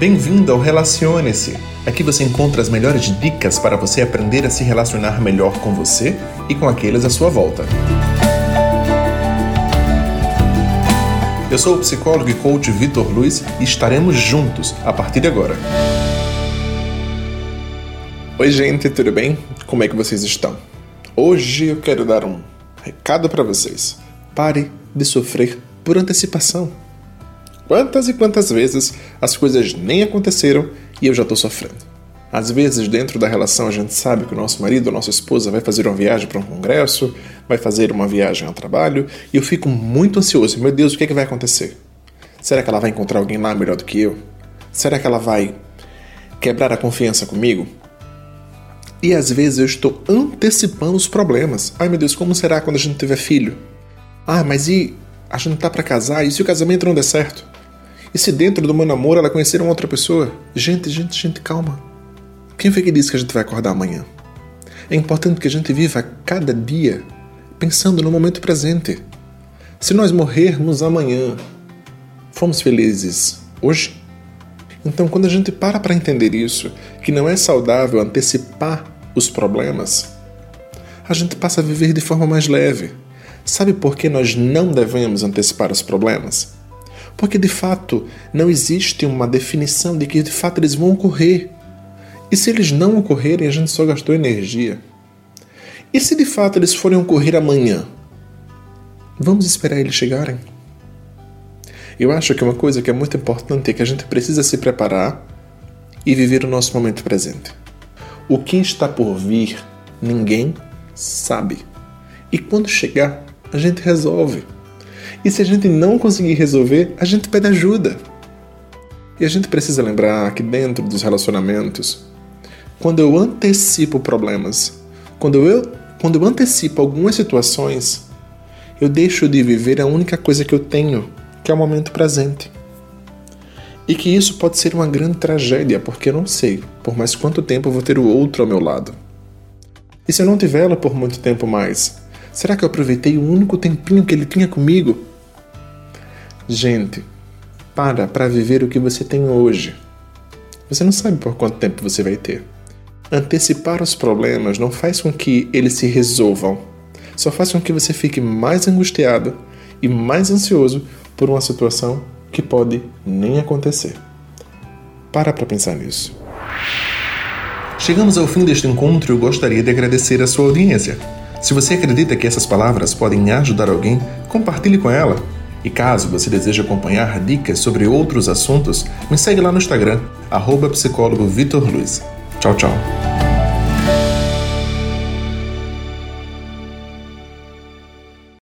Bem-vindo ao Relacione-se. Aqui você encontra as melhores dicas para você aprender a se relacionar melhor com você e com aqueles à sua volta. Eu sou o psicólogo e coach Vitor Luiz e estaremos juntos a partir de agora. Oi, gente, tudo bem? Como é que vocês estão? Hoje eu quero dar um recado para vocês. Pare de sofrer por antecipação. Quantas e quantas vezes as coisas nem aconteceram e eu já estou sofrendo? Às vezes, dentro da relação, a gente sabe que o nosso marido ou nossa esposa vai fazer uma viagem para um congresso, vai fazer uma viagem ao trabalho, e eu fico muito ansioso. Meu Deus, o que, é que vai acontecer? Será que ela vai encontrar alguém lá melhor do que eu? Será que ela vai quebrar a confiança comigo? E às vezes eu estou antecipando os problemas. Ai meu Deus, como será quando a gente tiver filho? Ah, mas e a gente tá para casar? E se o casamento não der certo? E se dentro do meu namoro ela conhecer uma outra pessoa? Gente, gente, gente, calma. Quem foi que disse que a gente vai acordar amanhã? É importante que a gente viva cada dia pensando no momento presente. Se nós morrermos amanhã, fomos felizes hoje? Então, quando a gente para para entender isso, que não é saudável antecipar os problemas, a gente passa a viver de forma mais leve. Sabe por que nós não devemos antecipar os problemas? Porque de fato não existe uma definição de que de fato eles vão ocorrer. E se eles não ocorrerem, a gente só gastou energia. E se de fato eles forem ocorrer amanhã? Vamos esperar eles chegarem? Eu acho que uma coisa que é muito importante é que a gente precisa se preparar e viver o nosso momento presente. O que está por vir, ninguém sabe. E quando chegar, a gente resolve. E se a gente não conseguir resolver, a gente pede ajuda. E a gente precisa lembrar que dentro dos relacionamentos, quando eu antecipo problemas, quando eu, quando eu antecipo algumas situações, eu deixo de viver a única coisa que eu tenho, que é o momento presente. E que isso pode ser uma grande tragédia, porque eu não sei por mais quanto tempo eu vou ter o outro ao meu lado. E se eu não tiver ela por muito tempo mais, será que eu aproveitei o único tempinho que ele tinha comigo Gente, para para viver o que você tem hoje. Você não sabe por quanto tempo você vai ter. Antecipar os problemas não faz com que eles se resolvam, só faz com que você fique mais angustiado e mais ansioso por uma situação que pode nem acontecer. Para para pensar nisso. Chegamos ao fim deste encontro e eu gostaria de agradecer a sua audiência. Se você acredita que essas palavras podem ajudar alguém, compartilhe com ela e caso você deseje acompanhar dicas sobre outros assuntos, me segue lá no Instagram, arroba. Tchau, tchau.